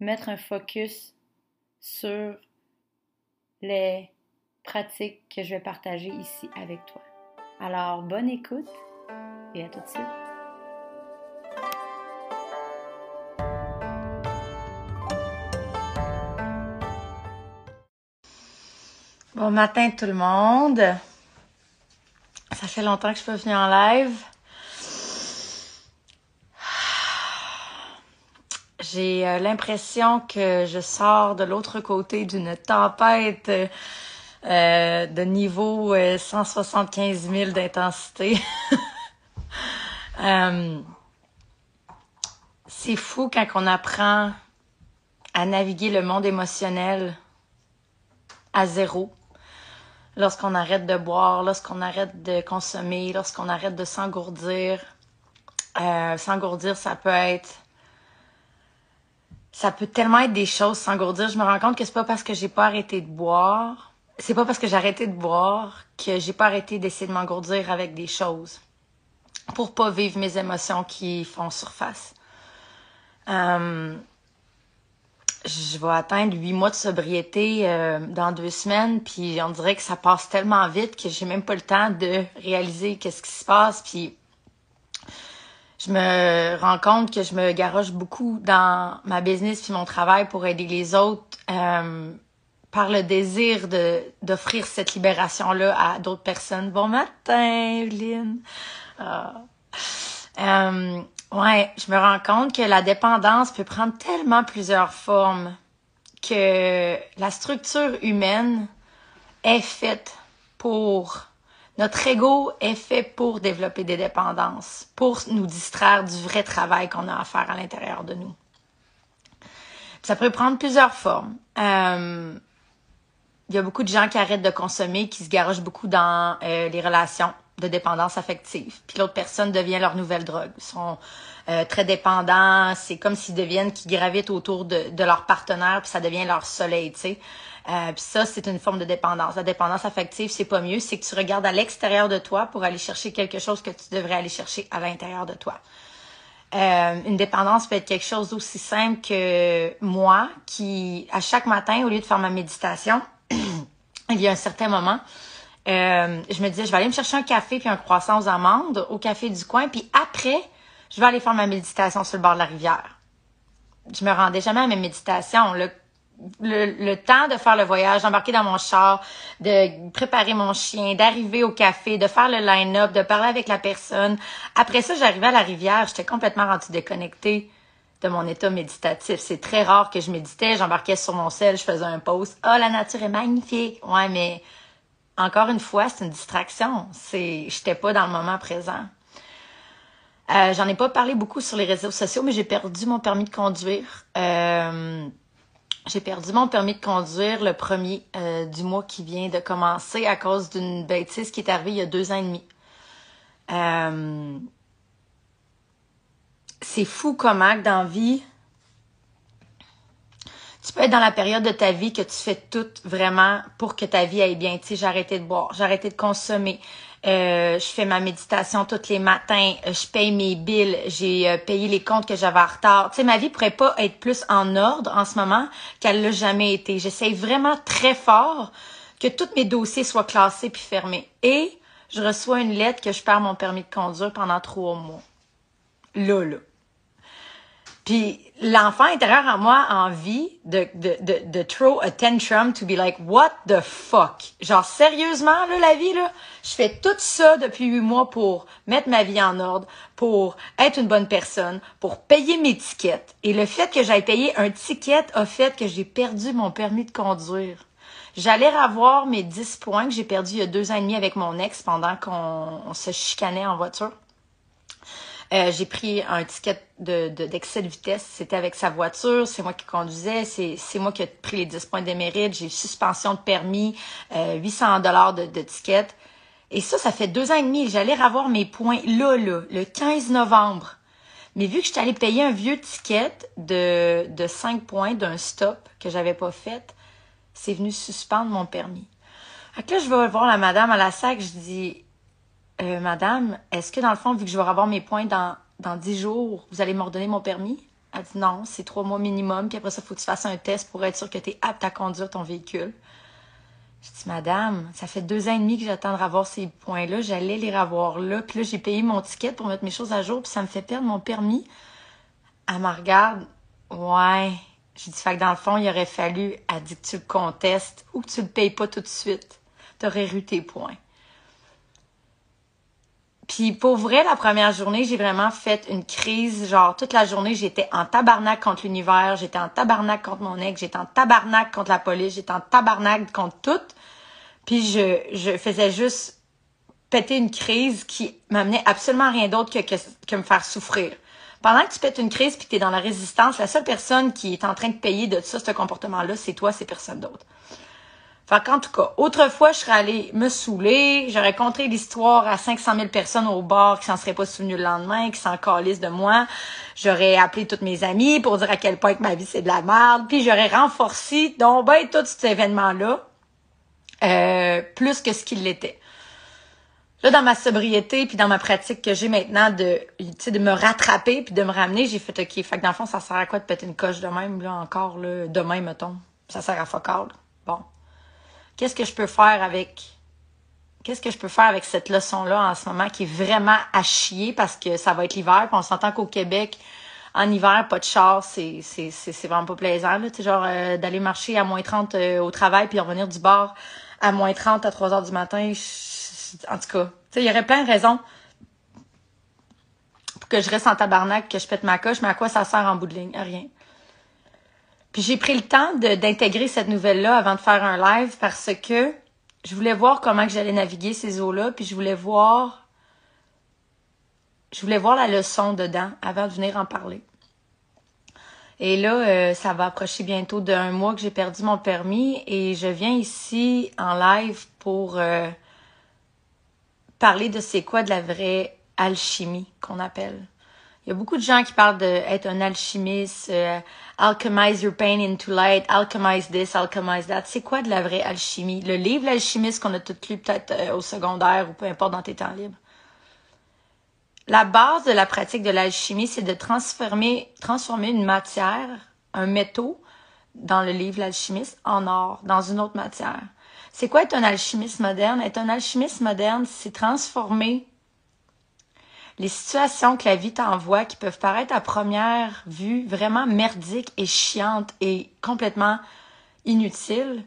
mettre un focus sur les pratiques que je vais partager ici avec toi. Alors, bonne écoute et à tout de suite. Bon matin tout le monde. Ça fait longtemps que je pas venue en live. J'ai euh, l'impression que je sors de l'autre côté d'une tempête euh, de niveau 175 euh, 000 d'intensité. c'est fou quand on apprend à naviguer le monde émotionnel à zéro lorsqu'on arrête de boire, lorsqu'on arrête de consommer, lorsqu'on arrête de s'engourdir. S'engourdir, ça peut être. Ça peut tellement être des choses s'engourdir. Je me rends compte que c'est pas parce que j'ai pas arrêté de boire. C'est pas parce que j'ai arrêté de boire que j'ai pas arrêté d'essayer de m'engourdir avec des choses. Pour pas vivre mes émotions qui font surface. Euh, je vais atteindre huit mois de sobriété euh, dans deux semaines, puis on dirait que ça passe tellement vite que j'ai même pas le temps de réaliser qu'est-ce qui se passe, puis je me rends compte que je me garoche beaucoup dans ma business puis mon travail pour aider les autres euh, par le désir de d'offrir cette libération là à d'autres personnes. Bon matin, Evelyne. Ah. Euh, Ouais, je me rends compte que la dépendance peut prendre tellement plusieurs formes que la structure humaine est faite pour notre ego est fait pour développer des dépendances, pour nous distraire du vrai travail qu'on a à faire à l'intérieur de nous. Ça peut prendre plusieurs formes. Euh, il y a beaucoup de gens qui arrêtent de consommer, qui se garagent beaucoup dans euh, les relations de dépendance affective. Puis l'autre personne devient leur nouvelle drogue. Ils sont euh, très dépendants. C'est comme s'ils deviennent, qui gravitent autour de, de leur partenaire, puis ça devient leur soleil, tu sais. Euh, ça, c'est une forme de dépendance. La dépendance affective, c'est pas mieux. C'est que tu regardes à l'extérieur de toi pour aller chercher quelque chose que tu devrais aller chercher à l'intérieur de toi. Euh, une dépendance peut être quelque chose d'aussi simple que moi, qui, à chaque matin, au lieu de faire ma méditation, il y a un certain moment, euh, je me disais, je vais aller me chercher un café puis un croissant aux amandes au café du coin, puis après, je vais aller faire ma méditation sur le bord de la rivière. Je me rendais jamais à mes méditations. Le, temps de faire le voyage, d'embarquer dans mon char, de préparer mon chien, d'arriver au café, de faire le line-up, de parler avec la personne. Après ça, j'arrivais à la rivière, j'étais complètement rendue déconnectée de mon état méditatif. C'est très rare que je méditais, j'embarquais sur mon sel, je faisais un post. Oh, la nature est magnifique. Ouais, mais encore une fois, c'est une distraction. C'est, j'étais pas dans le moment présent. Euh, j'en ai pas parlé beaucoup sur les réseaux sociaux, mais j'ai perdu mon permis de conduire. Euh, j'ai perdu mon permis de conduire le premier euh, du mois qui vient de commencer à cause d'une bêtise qui est arrivée il y a deux ans et demi. c'est fou comment dans vie, tu peux être dans la période de ta vie que tu fais tout vraiment pour que ta vie aille bien. Tu sais, j'ai arrêté de boire, j'ai arrêté de consommer. Euh, je fais ma méditation tous les matins, euh, je paye mes billes, j'ai euh, payé les comptes que j'avais en retard. Tu sais, ma vie pourrait pas être plus en ordre en ce moment qu'elle l'a jamais été. J'essaie vraiment très fort que tous mes dossiers soient classés puis fermés. Et je reçois une lettre que je perds mon permis de conduire pendant trois mois. Là, là. Puis l'enfant intérieur en moi a envie de, de, de, de throw a tantrum to be like, what the fuck? Genre, sérieusement, là, la vie, là, je fais tout ça depuis huit mois pour mettre ma vie en ordre, pour être une bonne personne, pour payer mes tickets. Et le fait que j'aille payer un ticket a fait que j'ai perdu mon permis de conduire. J'allais avoir mes 10 points que j'ai perdus il y a deux ans et demi avec mon ex pendant qu'on se chicanait en voiture. Euh, j'ai pris un ticket de, d'excès de, vitesse. C'était avec sa voiture. C'est moi qui conduisais. C'est, moi qui ai pris les 10 points de mérite. J'ai suspension de permis, euh, 800 dollars de, de ticket. Et ça, ça fait deux ans et demi. J'allais avoir mes points là, là, le 15 novembre. Mais vu que j'étais allée payer un vieux ticket de, de 5 points d'un stop que j'avais pas fait, c'est venu suspendre mon permis. Fait là, je vais voir la madame à la sac, je dis euh, Madame, est-ce que dans le fond, vu que je vais avoir mes points dans, dans 10 jours, vous allez m'ordonner mon permis? Elle dit non, c'est trois mois minimum, puis après ça, il faut que tu fasses un test pour être sûr que tu es apte à conduire ton véhicule. Je dis, Madame, ça fait deux ans et demi que j'attends de revoir ces points-là, j'allais les revoir là, puis là, j'ai payé mon ticket pour mettre mes choses à jour, puis ça me fait perdre mon permis. Elle me regarde, ouais. Je dis, fait que dans le fond, il aurait fallu, elle dit que tu le contestes ou que tu le payes pas tout de suite. T'aurais eu tes points. Puis pour vrai, la première journée, j'ai vraiment fait une crise. Genre, toute la journée, j'étais en tabarnak contre l'univers, j'étais en tabarnak contre mon ex, j'étais en tabarnak contre la police, j'étais en tabarnak contre tout. Puis je, faisais juste péter une crise qui m'amenait absolument rien d'autre que, que, que, me faire souffrir. Pendant que tu pètes une crise puis que tu es dans la résistance, la seule personne qui est en train de payer de ça, ce comportement-là, c'est toi, c'est personne d'autre. Fait qu'en tout cas, autrefois, je serais allée me saouler, j'aurais conté l'histoire à 500 000 personnes au bar qui s'en seraient pas souvenues le lendemain, qui s'en calissent de moi. J'aurais appelé toutes mes amies pour dire à quel point que ma vie c'est de la merde, puis j'aurais renforcé donc ben tout cet événement-là, euh, plus que ce qu'il l'était. Là, dans ma sobriété, puis dans ma pratique que j'ai maintenant de, de me rattraper puis de me ramener, j'ai fait OK. Fait que dans le fond, ça sert à quoi de péter une coche de même, là, encore, là, demain, mettons? Ça sert à focal. Qu'est-ce que je peux faire avec qu'est-ce que je peux faire avec cette leçon-là en ce moment qui est vraiment à chier parce que ça va être l'hiver, puis on s'entend qu'au Québec, en hiver, pas de char, c'est, c'est, c'est, vraiment pas plaisant. Là. genre euh, d'aller marcher à moins 30 euh, au travail puis revenir du bar à moins 30 à 3 heures du matin. en tout cas, il y aurait plein de raisons pour que je reste en tabarnak, que je pète ma coche, mais à quoi ça sert en bout de ligne? Rien. Puis j'ai pris le temps d'intégrer cette nouvelle-là avant de faire un live parce que je voulais voir comment j'allais naviguer ces eaux-là, puis je voulais voir je voulais voir la leçon dedans avant de venir en parler. Et là, euh, ça va approcher bientôt d'un mois que j'ai perdu mon permis et je viens ici en live pour euh, parler de c'est quoi de la vraie alchimie qu'on appelle. Il y a beaucoup de gens qui parlent d'être un alchimiste, euh, alchemize your pain into light, alchemize this, alchemize that. C'est quoi de la vraie alchimie? Le livre L'alchimiste qu'on a tout lu peut-être euh, au secondaire ou peu importe dans tes temps libres. La base de la pratique de l'alchimie, c'est de transformer, transformer une matière, un métaux, dans le livre L'alchimiste, en or, dans une autre matière. C'est quoi être un alchimiste moderne? Être un alchimiste moderne, c'est transformer les situations que la vie t'envoie qui peuvent paraître à première vue vraiment merdiques et chiantes et complètement inutiles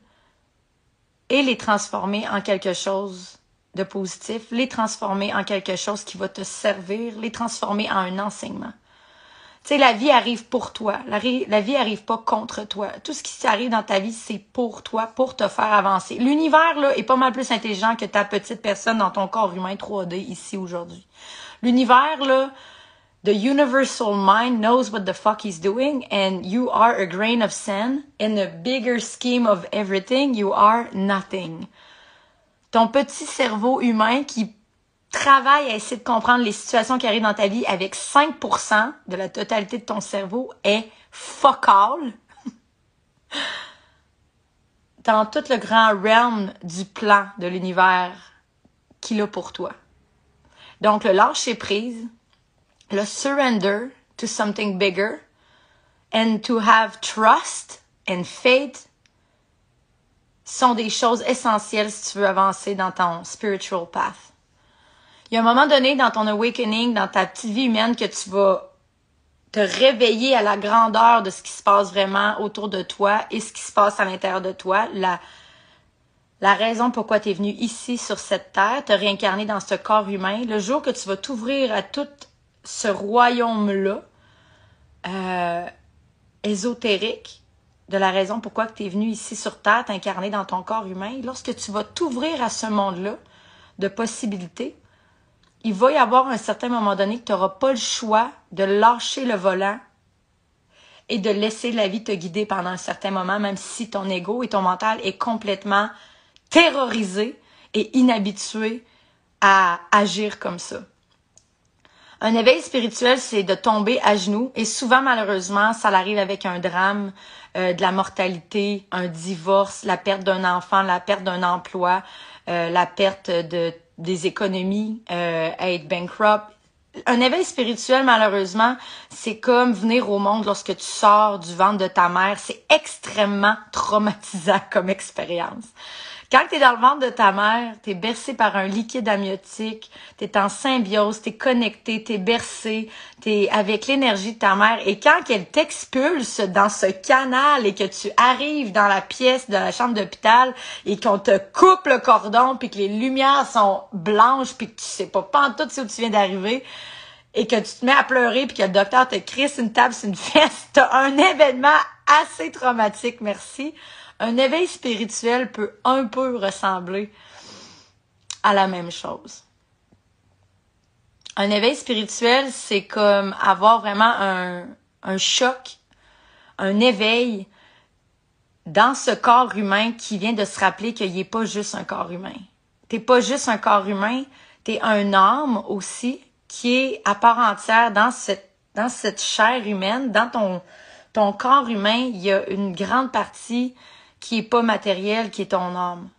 et les transformer en quelque chose de positif, les transformer en quelque chose qui va te servir, les transformer en un enseignement. Tu sais, la vie arrive pour toi. La, vie arrive pas contre toi. Tout ce qui t'arrive dans ta vie, c'est pour toi, pour te faire avancer. L'univers, là, est pas mal plus intelligent que ta petite personne dans ton corps humain 3D ici aujourd'hui. L'univers, là, the universal mind knows what the fuck he's doing and you are a grain of sand in the bigger scheme of everything, you are nothing. Ton petit cerveau humain qui travaille à essayer de comprendre les situations qui arrivent dans ta vie avec 5% de la totalité de ton cerveau est fuck all dans tout le grand realm du plan de l'univers qu'il a pour toi. Donc, le lâcher prise, le surrender to something bigger, and to have trust and faith sont des choses essentielles si tu veux avancer dans ton spiritual path. Il y a un moment donné dans ton awakening, dans ta petite vie humaine, que tu vas te réveiller à la grandeur de ce qui se passe vraiment autour de toi et ce qui se passe à l'intérieur de toi, la raison pourquoi tu es venu ici sur cette terre, te réincarner dans ce corps humain, le jour que tu vas t'ouvrir à tout ce royaume-là, euh, ésotérique, de la raison pourquoi tu es venu ici sur terre, t'incarner dans ton corps humain, lorsque tu vas t'ouvrir à ce monde-là de possibilités, il va y avoir un certain moment donné que tu n'auras pas le choix de lâcher le volant et de laisser la vie te guider pendant un certain moment, même si ton ego et ton mental est complètement terrorisé et inhabitué à agir comme ça. Un éveil spirituel, c'est de tomber à genoux et souvent, malheureusement, ça arrive avec un drame, euh, de la mortalité, un divorce, la perte d'un enfant, la perte d'un emploi, euh, la perte de des économies, euh, être bankrupt. Un éveil spirituel, malheureusement, c'est comme venir au monde lorsque tu sors du ventre de ta mère. C'est extrêmement traumatisant comme expérience. Quand tu dans le ventre de ta mère, tu es bercé par un liquide amniotique, tu es en symbiose, tu es connecté, tu es bercé, tu es avec l'énergie de ta mère. Et quand elle t'expulse dans ce canal et que tu arrives dans la pièce de la chambre d'hôpital et qu'on te coupe le cordon, puis que les lumières sont blanches, puis que tu sais pas, en tout où tu viens d'arriver, et que tu te mets à pleurer, puis que le docteur te crisse une table sur une fesse, t'as un événement assez traumatique, merci un éveil spirituel peut un peu ressembler à la même chose. Un éveil spirituel, c'est comme avoir vraiment un, choc, un éveil dans ce corps humain qui vient de se rappeler qu'il n'est pas juste un corps humain. T'es pas juste un corps humain, t'es un âme aussi qui est à part entière dans cette, dans cette chair humaine, dans ton corps humain, il y a une grande partie qui est pas matériel, qui est ton âme.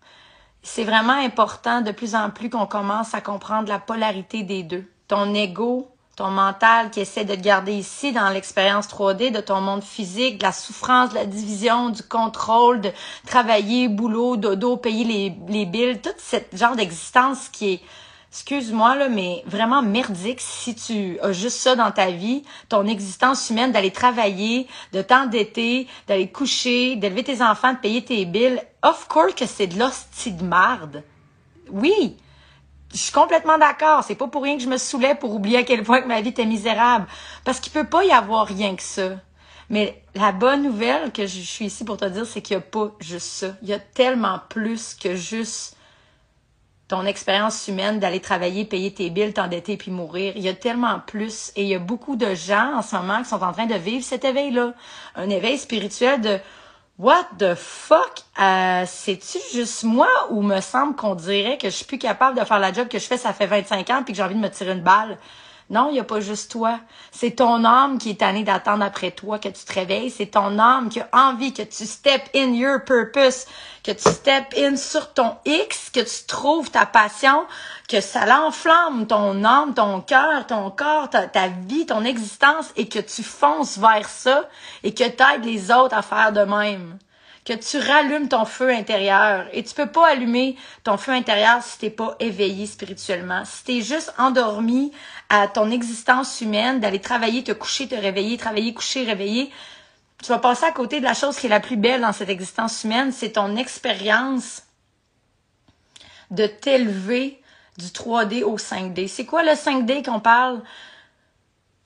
C'est vraiment important de plus en plus qu'on commence à comprendre la polarité des deux. Ton ego, ton mental qui essaie de te garder ici dans l'expérience 3D de ton monde physique, de la souffrance, de la division, du contrôle, de travailler, boulot, dodo, payer les, les billes, tout ce genre d'existence qui est excuse-moi là, mais vraiment merdique si tu as juste ça dans ta vie, ton existence humaine, d'aller travailler, de t'endetter, d'aller coucher, d'élever tes enfants, de payer tes billes. Of course que c'est de l'hostie de marde. Oui, je suis complètement d'accord. C'est pas pour rien que je me saoulais pour oublier à quel point que ma vie était misérable. Parce qu'il peut pas y avoir rien que ça. Mais la bonne nouvelle que je suis ici pour te dire, c'est qu'il y a pas juste ça. Il y a tellement plus que juste ton expérience humaine d'aller travailler, payer tes billes, t'endetter puis mourir. Il y a tellement plus et il y a beaucoup de gens en ce moment qui sont en train de vivre cet éveil-là. Un éveil spirituel de What the fuck? Euh, C'est-tu juste moi ou me semble qu'on dirait que je suis plus capable de faire la job que je fais, ça fait 25 ans puis que j'ai envie de me tirer une balle? Non, il n'y a pas juste toi. C'est ton âme qui est tannée d'attendre après toi que tu te réveilles. C'est ton âme qui a envie que tu step in your purpose, que tu step in sur ton X, que tu trouves ta passion, que ça l'enflamme ton âme, ton cœur, ton corps, ta, ta, vie, ton existence et que tu fonces vers ça et que tu aides les autres à faire de même que tu rallumes ton feu intérieur. Et tu peux pas allumer ton feu intérieur si t'es pas éveillé spirituellement. Si t'es juste endormi à ton existence humaine, d'aller travailler, te coucher, te réveiller, travailler, coucher, réveiller, tu vas passer à côté de la chose qui est la plus belle dans cette existence humaine, c'est ton expérience de t'élever du 3D au 5D. C'est quoi le 5D qu'on parle?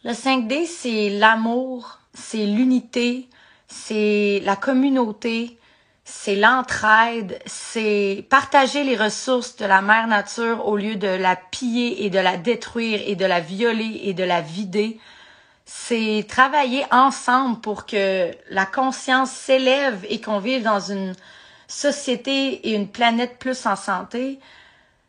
Le 5D, c'est l'amour, c'est l'unité, c'est la communauté, c'est l'entraide, c'est partager les ressources de la mère nature au lieu de la piller et de la détruire et de la violer et de la vider. C'est travailler ensemble pour que la conscience s'élève et qu'on vive dans une société et une planète plus en santé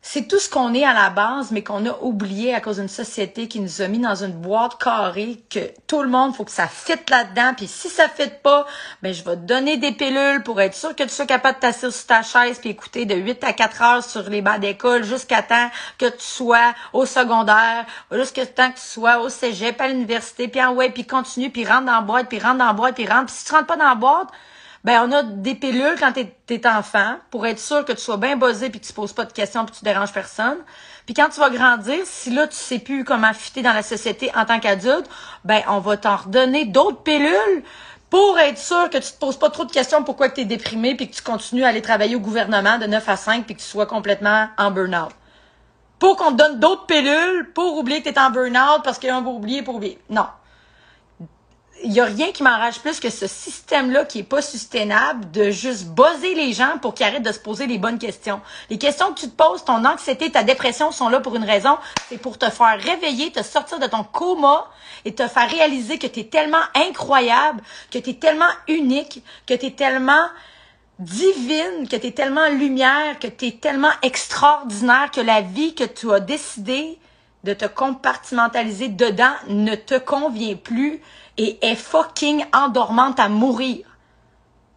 c'est tout ce qu'on est à la base, mais qu'on a oublié à cause d'une société qui nous a mis dans une boîte carrée que tout le monde, faut que ça fitte là-dedans. Puis si ça fitte pas, ben je vais te donner des pilules pour être sûr que tu sois capable de t'asseoir sur ta chaise puis écouter de 8 à 4 heures sur les bancs d'école jusqu'à temps que tu sois au secondaire, jusqu'à temps que tu sois au cégep, à l'université, puis en ouais, puis continue, puis rentre dans la boîte, puis rentre dans la boîte, puis rentre. Puis si tu rentres pas dans la boîte, Ben, on a des pilules quand t'es es enfant pour être sûr que tu sois bien buzzé puis que tu poses pas de questions puis tu déranges personne. Puis quand tu vas grandir, si là tu sais plus comment fitter dans la société en tant qu'adulte, ben on va t'en redonner d'autres pilules pour être sûr que tu te poses pas trop de questions pourquoi tu es déprimé puis que tu continues à aller travailler au gouvernement de 9 à 5 puis que tu sois complètement en burn-out. Pour qu'on te donne d'autres pilules pour oublier que tu es en burn-out parce qu'on va oublier pour oublier. Non il y a rien qui m'enrage plus que ce système-là qui est pas soutenable de juste buzzer les gens pour qu'ils arrêtent de se poser les bonnes questions. Les questions que tu te poses, ton anxiété, ta dépression sont là pour une raison. C'est pour te faire réveiller, te sortir de ton coma et te faire réaliser que tu es tellement incroyable, que tu es tellement unique, que tu es tellement divine, que tu es tellement lumière, que tu es tellement extraordinaire que la vie que tu as décidé de te compartimentaliser dedans ne te convient plus et est fucking endormante à mourir.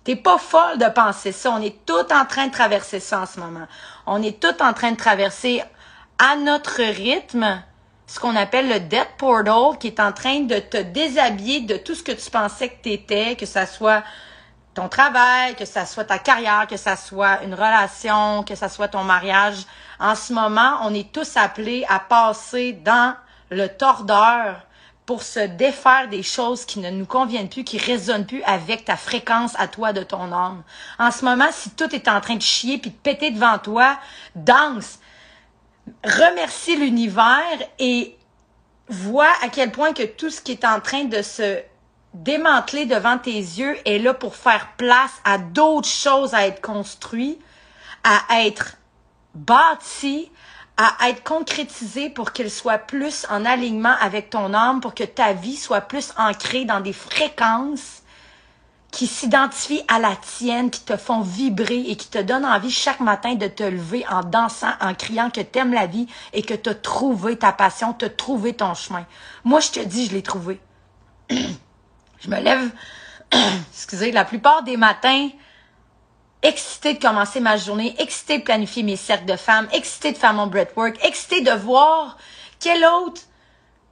T'es pas folle de penser ça. On est tout en train de traverser ça en ce moment. On est tout en train de traverser à notre rythme ce qu'on appelle le death portal qui est en train de te déshabiller de tout ce que tu pensais que tu étais, que ça soit ton travail, que ça soit ta carrière, que ça soit une relation, que ça soit ton mariage. En ce moment, on est tous appelés à passer dans le tordeur pour se défaire des choses qui ne nous conviennent plus, qui résonnent plus avec ta fréquence à toi de ton âme. En ce moment, si tout est en train de chier puis de péter devant toi, danse. Remercie l'univers et vois à quel point que tout ce qui est en train de se démanteler devant tes yeux est là pour faire place à d'autres choses à être construites, à être bâties, à être concrétisé pour qu'il soit plus en alignement avec ton âme, pour que ta vie soit plus ancrée dans des fréquences qui s'identifient à la tienne, qui te font vibrer et qui te donnent envie chaque matin de te lever en dansant, en criant que tu aimes la vie et que tu as trouvé ta passion, tu as trouvé ton chemin. Moi, je te dis, je l'ai trouvé. je me lève, excusez, la plupart des matins, excitée de commencer ma journée, excitée de planifier mes cercles de femmes, excitée de faire mon breathwork, excitée de voir quelle autre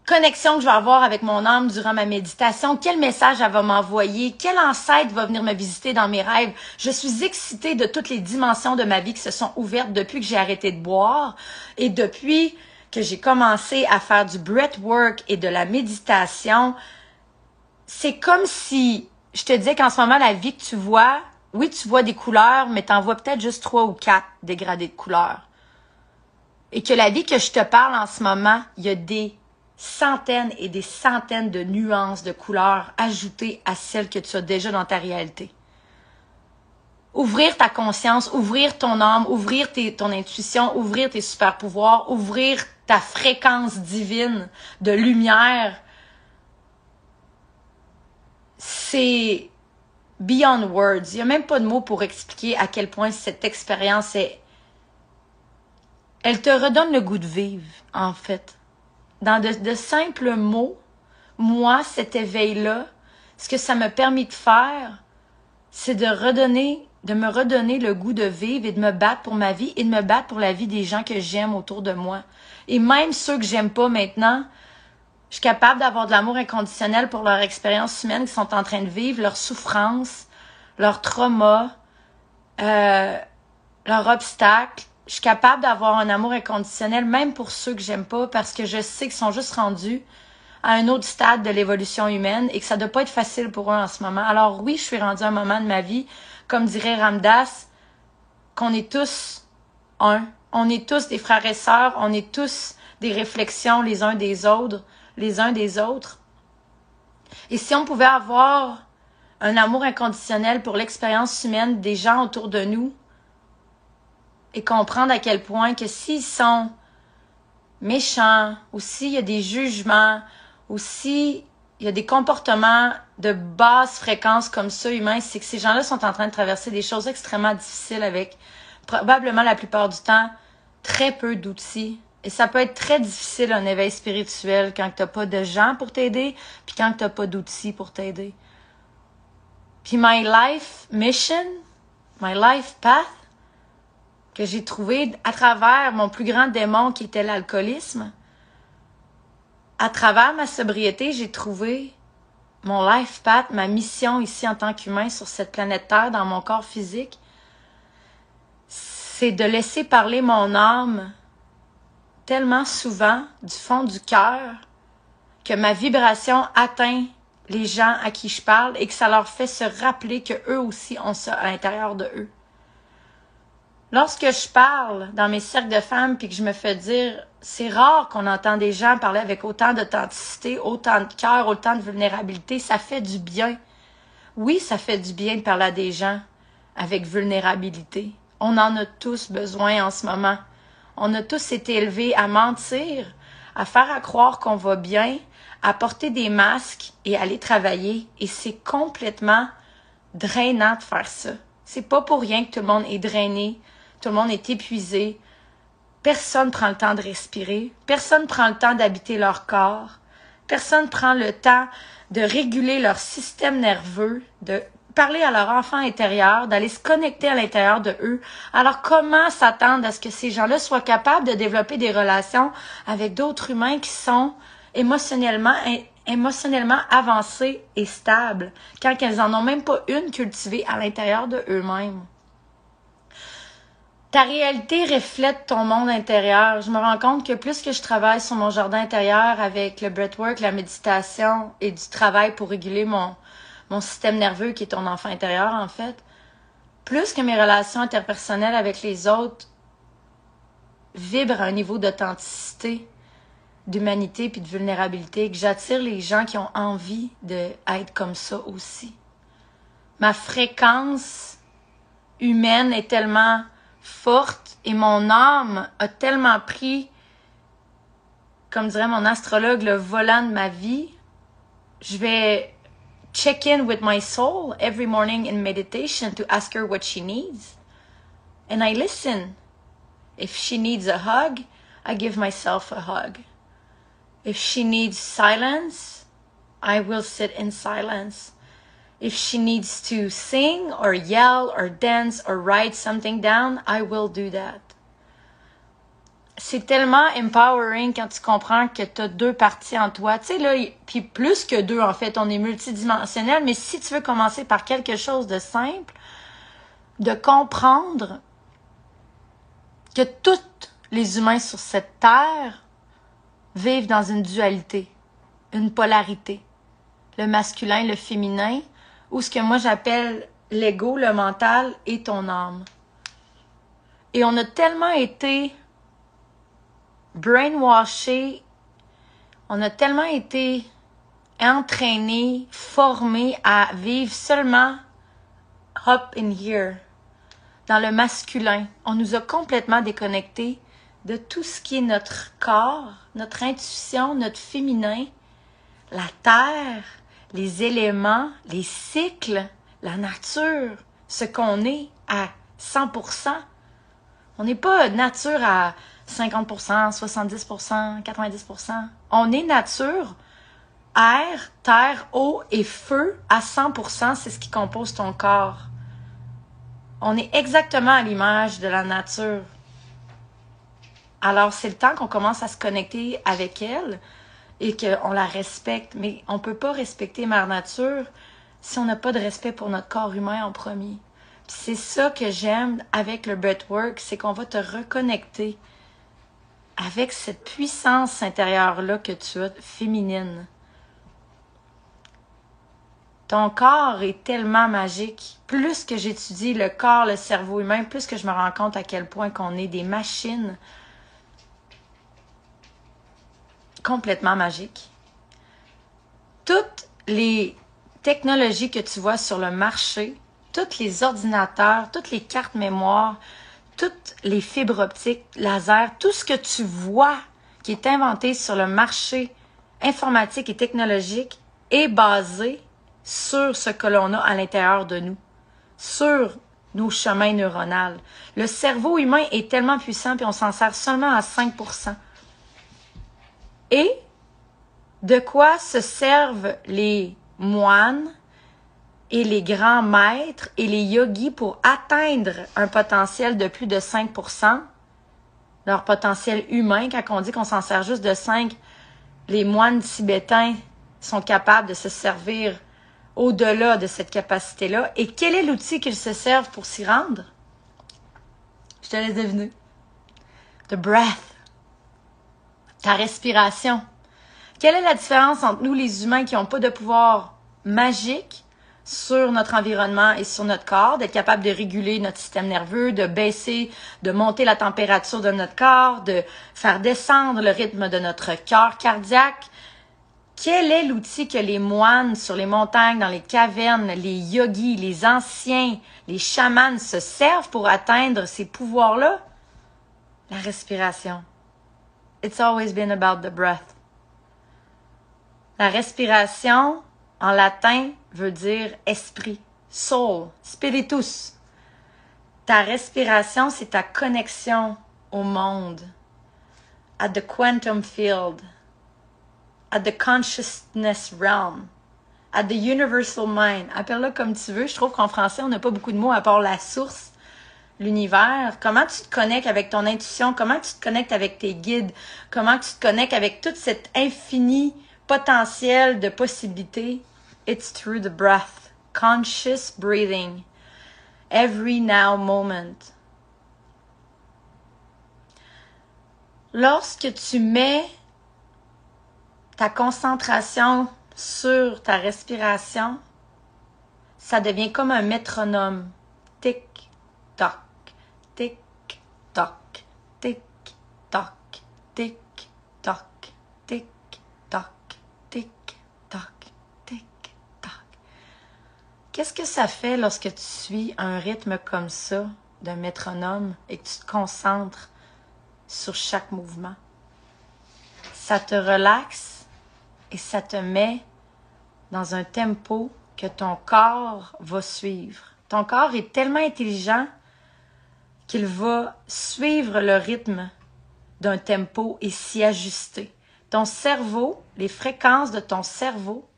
connexion que je vais avoir avec mon âme durant ma méditation, quel message elle va m'envoyer, quel ancêtre va venir me visiter dans mes rêves. Je suis excitée de toutes les dimensions de ma vie qui se sont ouvertes depuis que j'ai arrêté de boire et depuis que j'ai commencé à faire du breathwork et de la méditation. C'est comme si je te disais qu'en ce moment, la vie que tu vois, oui, tu vois des couleurs, mais tu en vois peut-être juste trois ou quatre dégradés de couleurs. Et que la vie que je te parle en ce moment, il y a des centaines et des centaines de nuances de couleurs ajoutées à celles que tu as déjà dans ta réalité. Ouvrir ta conscience, ouvrir ton âme, ouvrir ton intuition, ouvrir tes super pouvoirs, ouvrir ta fréquence divine de lumière, c'est beyond words. Il n'y a même pas de mots pour expliquer à quel point cette expérience est. Elle te redonne le goût de vivre, en fait. Dans de, simples mots, moi, cet éveil-là, ce que ça m'a permis de faire, c'est de redonner, de me redonner le goût de vivre et de me battre pour ma vie et de me battre pour la vie des gens que j'aime autour de moi. Et même ceux que j'aime pas maintenant, je suis capable d'avoir de l'amour inconditionnel pour leur expérience humaine qu'ils sont en train de vivre, leur souffrance, leur trauma, euh, leur obstacle. Je suis capable d'avoir un amour inconditionnel même pour ceux que j'aime pas parce que je sais qu'ils sont juste rendus à un autre stade de l'évolution humaine et que ça doit pas être facile pour eux en ce moment. Alors oui, je suis rendue à un moment de ma vie, comme dirait Ramdas, qu'on est tous un. On est tous des frères et sœurs, on est tous des réflexions les uns des autres les uns des autres. Et si on pouvait avoir un amour inconditionnel pour l'expérience humaine des gens autour de nous et comprendre à quel point que s'ils sont méchants ou s'il y a des jugements ou s'il y a des comportements de basse fréquence comme ça humains, c'est que ces gens-là sont en train de traverser des choses extrêmement difficiles avec probablement la plupart du temps très peu d'outils et ça peut être très difficile un éveil spirituel quand tu n'as pas de gens pour t'aider, puis quand tu n'as pas d'outils pour t'aider. Puis my life mission, my life path, que j'ai trouvé à travers mon plus grand démon qui était l'alcoolisme, à travers ma sobriété, j'ai trouvé mon life path, ma mission ici en tant qu'humain sur cette planète Terre, dans mon corps physique, c'est de laisser parler mon âme tellement souvent du fond du cœur que ma vibration atteint les gens à qui je parle et que ça leur fait se rappeler que eux aussi ont ça à l'intérieur de eux. Lorsque je parle dans mes cercles de femmes puis que je me fais dire c'est rare qu'on entend des gens parler avec autant d'authenticité, autant de cœur, autant de vulnérabilité, ça fait du bien. Oui, ça fait du bien de parler à des gens avec vulnérabilité. On en a tous besoin en ce moment. On a tous été élevés à mentir, à faire croire qu'on va bien, à porter des masques et aller travailler. Et c'est complètement drainant de faire ça. C'est pas pour rien que tout le monde est drainé, tout le monde est épuisé. Personne prend le temps de respirer. Personne prend le temps d'habiter leur corps. Personne prend le temps de réguler leur système nerveux, de parler à leur enfant intérieur, d'aller se connecter à l'intérieur de eux. Alors comment s'attendre à ce que ces gens-là soient capables de développer des relations avec d'autres humains qui sont émotionnellement avancés et stables quand elles en ont même pas une cultivée à l'intérieur de eux-mêmes? Ta réalité reflète ton monde intérieur. Je me rends compte que plus que je travaille sur mon jardin intérieur avec le breathwork, la méditation et du travail pour réguler mon, mon système nerveux qui est ton enfant intérieur en fait, plus que mes relations interpersonnelles avec les autres vibrent à un niveau d'authenticité, d'humanité puis de vulnérabilité, que j'attire les gens qui ont envie d'être comme ça aussi. Ma fréquence humaine est tellement forte et mon âme a tellement pris, comme dirait mon astrologue, le volant de ma vie. Je vais check in with my soul every morning in meditation to ask her what she needs. And I listen. If she needs a hug, I give myself a hug. If she needs silence, I will sit in silence. If she needs to sing or yell or dance or write something down, I will do that. C'est tellement empowering quand tu comprends que tu as deux parties en toi. Tu sais, là, puis plus que deux, en fait, on est multidimensionnel, mais si tu veux commencer par quelque chose de simple, de comprendre que tous les humains sur cette terre vivent dans une dualité, une polarité, le masculin, le féminin, ou ce que moi j'appelle l'ego, le mental et ton âme. Et on a tellement été brainwashé, on a tellement été entraîné, formé à vivre seulement up in here, dans le masculin. On nous a complètement déconnectés de tout ce qui est notre corps, notre intuition, notre féminin, la terre, les éléments, les cycles, la nature, ce qu'on est à 100%. On n'est pas nature à 50%, 70%, 90%. On est nature, air, terre, eau et feu à 100%, c'est ce qui compose ton corps. On est exactement à l'image de la nature. Alors, c'est le temps qu'on commence à se connecter avec elle, et qu'on la respecte. Mais on ne peut pas respecter Mère Nature si on n'a pas de respect pour notre corps humain en premier. C'est ça que j'aime avec le breathwork, c'est qu'on va te reconnecter avec cette puissance intérieure-là que tu as, féminine. Ton corps est tellement magique. Plus que j'étudie le corps, le cerveau humain, plus que je me rends compte à quel point qu'on est des machines complètement magique. Toutes les technologies que tu vois sur le marché, tous les ordinateurs, toutes les cartes mémoire, toutes les fibres optiques, laser, tout ce que tu vois qui est inventé sur le marché informatique et technologique est basé sur ce que l'on a à l'intérieur de nous, sur nos chemins neuronaux. Le cerveau humain est tellement puissant, puis on s'en sert seulement à 5% et de quoi se servent les moines et les grands maîtres et les yogis pour atteindre un potentiel de plus de 5% leur potentiel humain, quand on dit qu'on s'en sert juste de 5, les moines tibétains sont capables de se servir au-delà de cette capacité-là. Et quel est l'outil qu'ils se servent pour s'y rendre? Je te laisse deviner. The breath. Ta respiration. Quelle est la différence entre nous, les humains, qui n'ont pas de pouvoir magique sur notre environnement et sur notre corps, d'être capable de réguler notre système nerveux, de baisser, de monter la température de notre corps, de faire descendre le rythme de notre cœur cardiaque. Quel est l'outil que les moines sur les montagnes, dans les cavernes, les yogis, les anciens, les chamans se servent pour atteindre ces pouvoirs-là? La respiration. It's always been about the breath. La respiration, en latin, veut dire esprit, soul, spiritus. Ta respiration, c'est ta connexion au monde, at the quantum field, at the consciousness realm, at the universal mind. Appelle-le comme tu veux. Je trouve qu'en français, on n'a pas beaucoup de mots à part la source, l'univers. Comment tu te connectes avec ton intuition? Comment tu te connectes avec tes guides? Comment tu te connectes avec toute cette infini potentiel de possibilités? It's through the breath, conscious breathing, every now moment. Lorsque tu mets ta concentration sur ta respiration, ça devient comme un métronome. Tic, toc, tic, toc, tic, toc, tic, toc, tic, toc, tic, toc, tic, toc. Qu'est-ce que ça fait lorsque tu suis un rythme comme ça d'un métronome et que tu te concentres sur chaque mouvement? Ça te relaxe et ça te met dans un tempo que ton corps va suivre. Ton corps est tellement intelligent qu'il va suivre le rythme d'un tempo et s'y ajuster. Ton cerveau, les fréquences de ton cerveau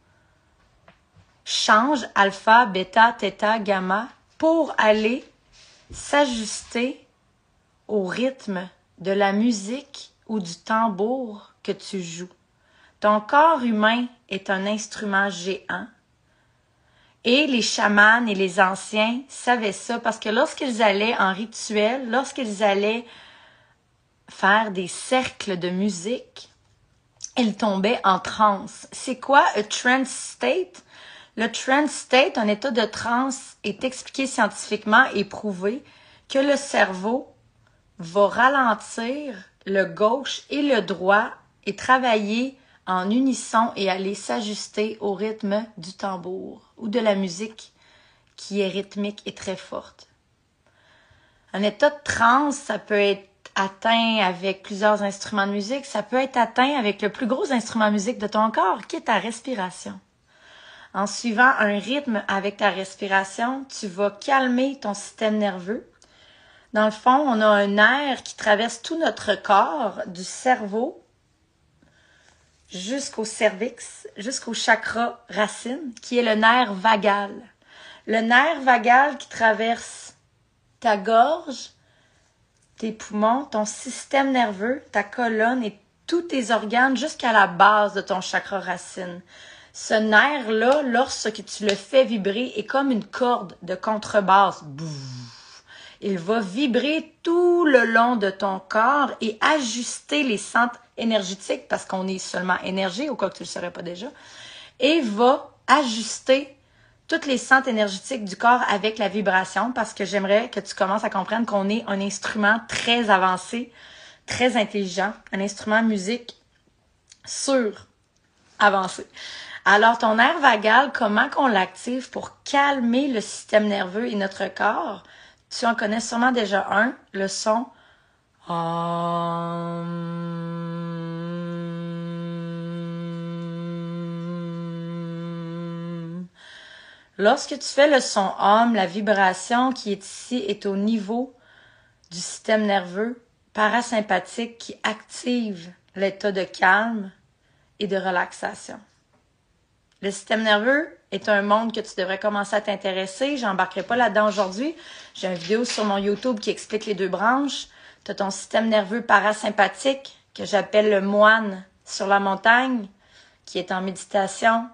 changent alpha, bêta, theta, gamma pour aller s'ajuster au rythme de la musique ou du tambour que tu joues. Ton corps humain est un instrument géant. Et les chamans et les anciens savaient ça parce que lorsqu'ils allaient en rituel, lorsqu'ils allaient faire des cercles de musique, ils tombaient en transe. C'est quoi un trance state? Le trance state, un état de transe, est expliqué scientifiquement et prouvé que le cerveau va ralentir le gauche et le droit et travailler en unisson et aller s'ajuster au rythme du tambour ou de la musique qui est rythmique et très forte. Un état de transe, ça peut être atteint avec plusieurs instruments de musique, ça peut être atteint avec le plus gros instrument de musique de ton corps, qui est ta respiration. En suivant un rythme avec ta respiration, tu vas calmer ton système nerveux. Dans le fond, on a un air qui traverse tout notre corps, du cerveau jusqu'au cervix, jusqu'au chakra racine, qui est le nerf vagal. Le nerf vagal qui traverse ta gorge, tes poumons, ton système nerveux, ta colonne et tous tes organes jusqu'à la base de ton chakra racine. Ce nerf-là, lorsque tu le fais vibrer, est comme une corde de contrebasse. Il va vibrer tout le long de ton corps et ajuster les centres énergétiques, parce qu'on est seulement énergie, au cas que tu ne le saurais pas déjà, et va ajuster toutes les centres énergétiques du corps avec la vibration, parce que j'aimerais que tu commences à comprendre qu'on est un instrument très avancé, très intelligent, un instrument musique sur avancé. Alors, ton air vagal, comment qu'on l'active pour calmer le système nerveux et notre corps? Tu en connais sûrement déjà un, le son. Lorsque tu fais le son Om, la vibration qui est ici est au niveau du système nerveux parasympathique qui active l'état de calme et de relaxation. Le système nerveux est un monde que tu devrais commencer à t'intéresser. J'embarquerai pas là-dedans aujourd'hui. J'ai une vidéo sur mon YouTube qui explique les deux branches. Tu as ton système nerveux parasympathique que j'appelle le moine sur la montagne qui est en méditation,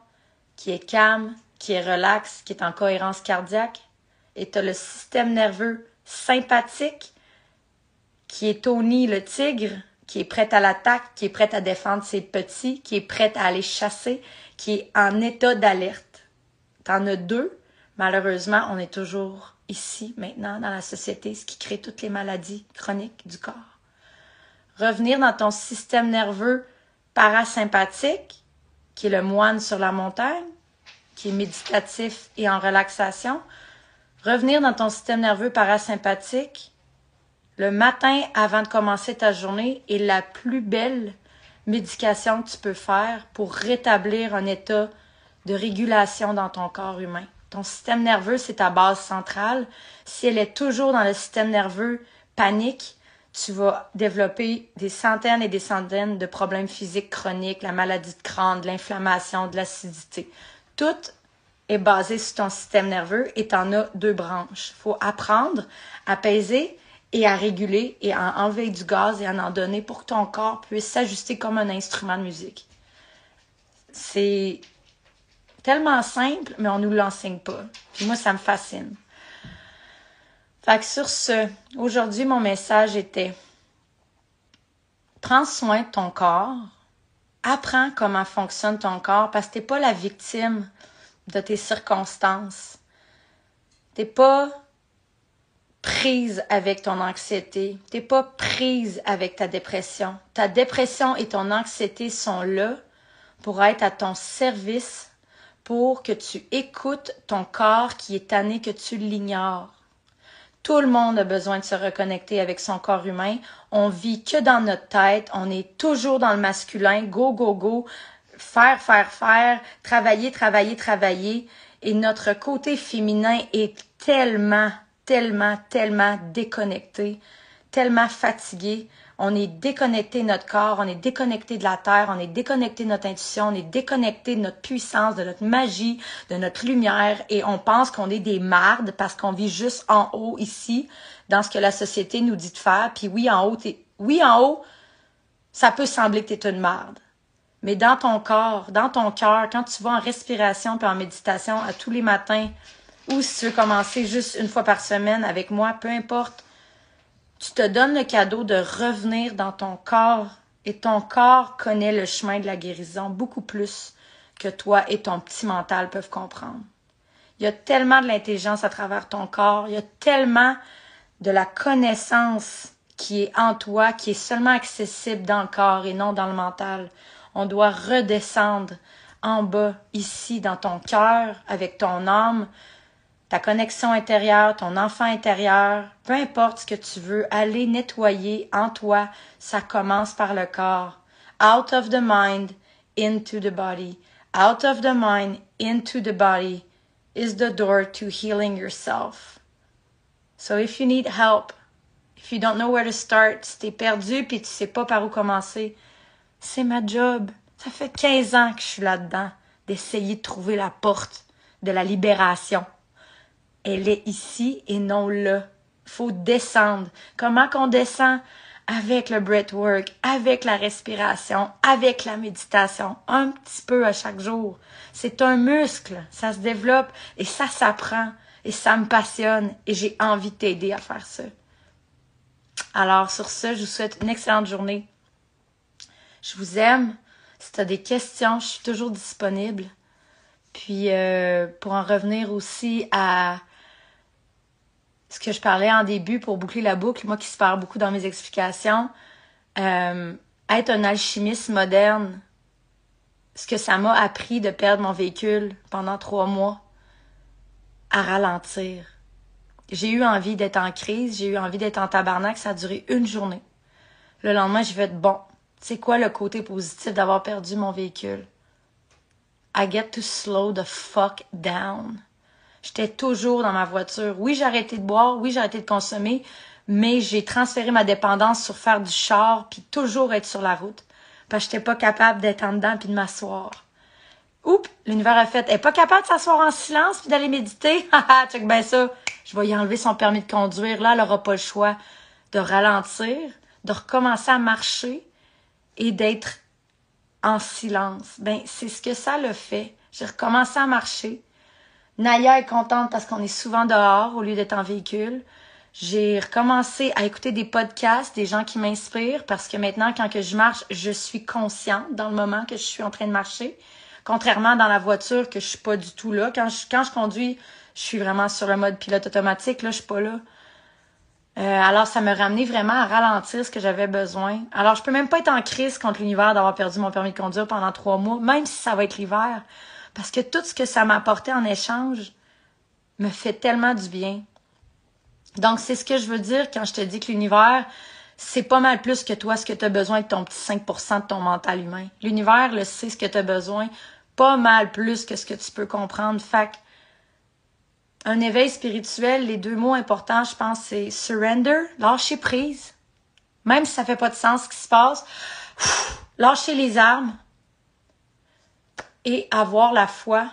qui est calme, qui est relax, qui est en cohérence cardiaque. Et tu as le système nerveux sympathique, qui est Tony le tigre, qui est prêt à l'attaque, qui est prêt à défendre ses petits, qui est prêt à aller chasser, qui est en état d'alerte. T'en as deux. Malheureusement, on est toujours ici, maintenant, dans la société, ce qui crée toutes les maladies chroniques du corps. Revenir dans ton système nerveux parasympathique, qui est le moine sur la montagne, qui est méditatif et en relaxation. Revenir dans ton système nerveux parasympathique le matin avant de commencer ta journée est la plus belle médication que tu peux faire pour rétablir un état de régulation dans ton corps humain. Ton système nerveux, c'est ta base centrale. Si elle est toujours dans le système nerveux panique, tu vas développer des centaines et des centaines de problèmes physiques chroniques, la maladie de crâne, l'inflammation, de l'acidité. Tout est basé sur ton système nerveux et tu en as deux branches. Il faut apprendre à peser et à réguler et à enlever du gaz et à en donner pour que ton corps puisse s'ajuster comme un instrument de musique. C'est tellement simple, mais on nous l'enseigne pas. Puis moi, ça me fascine. Fait que sur ce, aujourd'hui, mon message était prends soin de ton corps, apprends comment fonctionne ton corps parce que t'es pas la victime de tes circonstances. T'es pas prise avec ton anxiété. T'es pas prise avec ta dépression. Ta dépression et ton anxiété sont là pour être à ton service, pour que tu écoutes ton corps qui est tanné que tu l'ignores. Tout le monde a besoin de se reconnecter avec son corps humain. On vit que dans notre tête. On est toujours dans le masculin. Go, go, go. Faire, faire, faire. Travailler, travailler, travailler. Et notre côté féminin est tellement, tellement, tellement déconnecté, tellement fatigué. On est déconnecté de notre corps, on est déconnecté de la terre, on est déconnecté de notre intuition, on est déconnecté de notre puissance, de notre magie, de notre lumière et on pense qu'on est des mardes parce qu'on vit juste en haut ici dans ce que la société nous dit de faire. Puis oui, en haut, oui, en haut, ça peut sembler que tu es une marde. Mais dans ton corps, dans ton cœur, quand tu vas en respiration puis en méditation à tous les matins, ou si tu veux commencer juste une fois par semaine avec moi, peu importe, tu te donnes le cadeau de revenir dans ton corps et ton corps connaît le chemin de la guérison beaucoup plus que toi et ton petit mental peuvent comprendre. Il y a tellement de l'intelligence à travers ton corps, il y a tellement de la connaissance qui est en toi, qui est seulement accessible dans le corps et non dans le mental. On doit redescendre en bas, ici, dans ton cœur, avec ton âme, ta connexion intérieure, ton enfant intérieur, peu importe ce que tu veux, aller nettoyer en toi, ça commence par le corps. Out of the mind, into the body. Out of the mind, into the body is the door to healing yourself. So if you need help, if you don't know where to start, si t'es perdu puis tu sais pas par où commencer, c'est ma job. Ça fait 15 ans que je suis là-dedans, d'essayer de trouver la porte de la libération elle est ici et non là. Faut descendre. Comment qu'on descend? Avec le breathwork, avec la respiration, avec la méditation, un petit peu à chaque jour. C'est un muscle, ça se développe et ça s'apprend et ça me passionne et j'ai envie de t'aider à faire ça. Alors sur ce, je vous souhaite une excellente journée. Je vous aime. Si tu as des questions, je suis toujours disponible. Puis euh, pour en revenir aussi à ce que je parlais en début pour boucler la boucle, moi qui se perds beaucoup dans mes explications, euh, être un alchimiste moderne, ce que ça m'a appris de perdre mon véhicule pendant trois mois, à ralentir. J'ai eu envie d'être en crise, j'ai eu envie d'être en tabarnak, ça a duré une journée. Le lendemain, je vais être bon. C'est quoi le côté positif d'avoir perdu mon véhicule? I get to slow the fuck down. J'étais toujours dans ma voiture. Oui, j'ai arrêté de boire, oui, j'ai arrêté de consommer, mais j'ai transféré ma dépendance sur faire du char puis toujours être sur la route. Parce que j'étais pas capable d'être en dedans puis de m'asseoir. Oups, l'univers a fait, elle est pas capable de s'asseoir en silence puis d'aller méditer? Haha, check ben ça. Je vais y enlever son permis de conduire. Là, elle aura pas le choix de ralentir, de recommencer à marcher et d'être en silence. Ben, c'est ce que ça le fait. J'ai recommencé à marcher. Naya est contente parce qu'on est souvent dehors au lieu d'être en véhicule. J'ai recommencé à écouter des podcasts, des gens qui m'inspirent parce que maintenant, quand je marche, je suis consciente dans le moment que je suis en train de marcher. Contrairement dans la voiture que je suis pas du tout là. Quand je, quand je conduis, je suis vraiment sur le mode pilote automatique. Là, je suis pas là. Euh, alors, ça me ramenait vraiment à ralentir ce que j'avais besoin. Alors, je peux même pas être en crise contre l'univers d'avoir perdu mon permis de conduire pendant trois mois, même si ça va être l'hiver. Parce que tout ce que ça m'apportait en échange me fait tellement du bien. Donc, c'est ce que je veux dire quand je te dis que l'univers, c'est pas mal plus que toi ce que tu as besoin de ton petit 5% de ton mental humain. L'univers le sait ce que tu as besoin, pas mal plus que ce que tu peux comprendre. Fait un éveil spirituel, les deux mots importants, je pense, c'est surrender, lâcher prise. Même si ça fait pas de sens ce qui se passe, lâcher les armes et avoir la foi.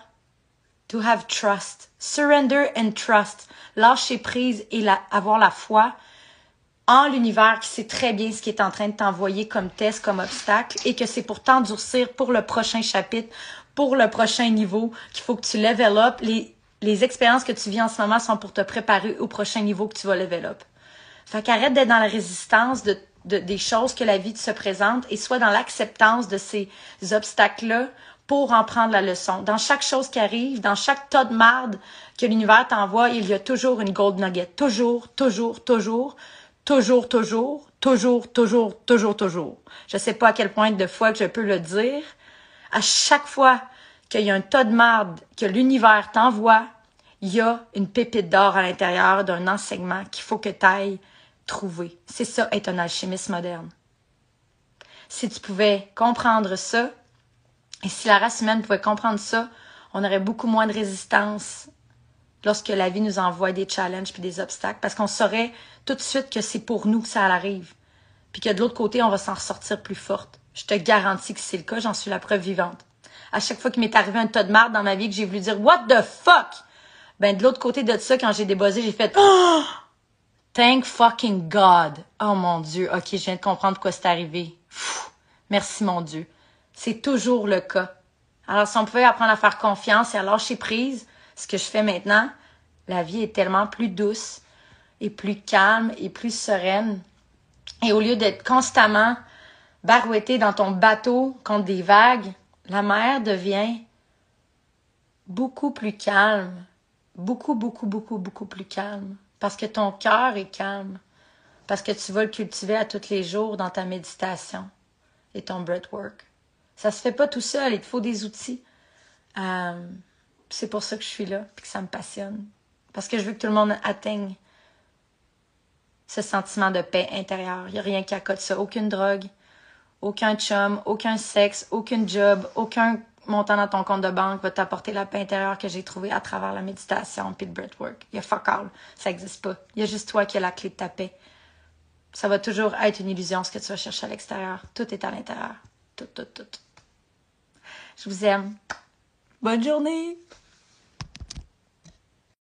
To have trust. Surrender and trust. Lâcher prise et avoir la foi en l'univers qui sait très bien ce qui est en train de t'envoyer comme test, comme obstacle, et que c'est pour t'endurcir pour le prochain chapitre, pour le prochain niveau, qu'il faut que tu level. Les, expériences que tu vis en ce moment sont pour te préparer au prochain niveau que tu vas level up. Fait qu'arrête d'être dans la résistance de, de, des choses que la vie te présente et sois dans l'acceptance de ces obstacles-là pour en prendre la leçon. Dans chaque chose qui arrive, dans chaque tas de marde que l'univers t'envoie, il y a toujours une gold nugget. Toujours, toujours, toujours, toujours, toujours, toujours, toujours, toujours, toujours. Je sais pas à quel point de fois que je peux le dire. À chaque fois qu'il y a un tas de marde que l'univers t'envoie, il y a une pépite d'or à l'intérieur d'un enseignement qu'il faut que tu ailles trouver. C'est ça, être un alchimiste moderne. Si tu pouvais comprendre ça, et si la race humaine pouvait comprendre ça, on aurait beaucoup moins de résistance lorsque la vie nous envoie des challenges puis des obstacles, parce qu'on saurait tout de suite que c'est pour nous que ça arrive, puis que de l'autre côté, on va s'en ressortir plus forte. Je te garantis que c'est le cas, j'en suis la preuve vivante à chaque fois qu'il m'est arrivé un tas de marde dans ma vie que j'ai voulu dire What the fuck? Ben, de l'autre côté de ça, quand j'ai débossé, j'ai fait oh! Thank fucking God. Oh mon Dieu. OK, je viens de comprendre quoi c'est arrivé. merci mon Dieu. C'est toujours le cas. Alors, si on pouvait apprendre à faire confiance et à lâcher prise, ce que je fais maintenant, la vie est tellement plus douce et plus calme et plus sereine. Et au lieu d'être constamment barouetté dans ton bateau contre des vagues, la mer devient beaucoup plus calme, beaucoup, beaucoup, beaucoup, beaucoup plus calme, parce que ton cœur est calme, parce que tu vas le cultiver à tous les jours dans ta méditation et ton breathwork. Ça se fait pas tout seul, il te faut des outils. Euh, c'est pour ça que je suis là, et que ça me passionne. Parce que je veux que tout le monde atteigne ce sentiment de paix intérieure. Il n'y a rien qui accote ça. Aucune drogue, aucun chum, aucun sexe, aucun job, aucun montant dans ton compte de banque va t'apporter la paix intérieure que j'ai trouvée à travers la méditation et le breathwork. Il y a fuck all. Ça n'existe pas. Il y a juste toi qui as la clé de ta paix. Ça va toujours être une illusion ce que tu vas chercher à l'extérieur. Tout est à l'intérieur. Tout, tout, tout. Je vous aime. Bonne journée!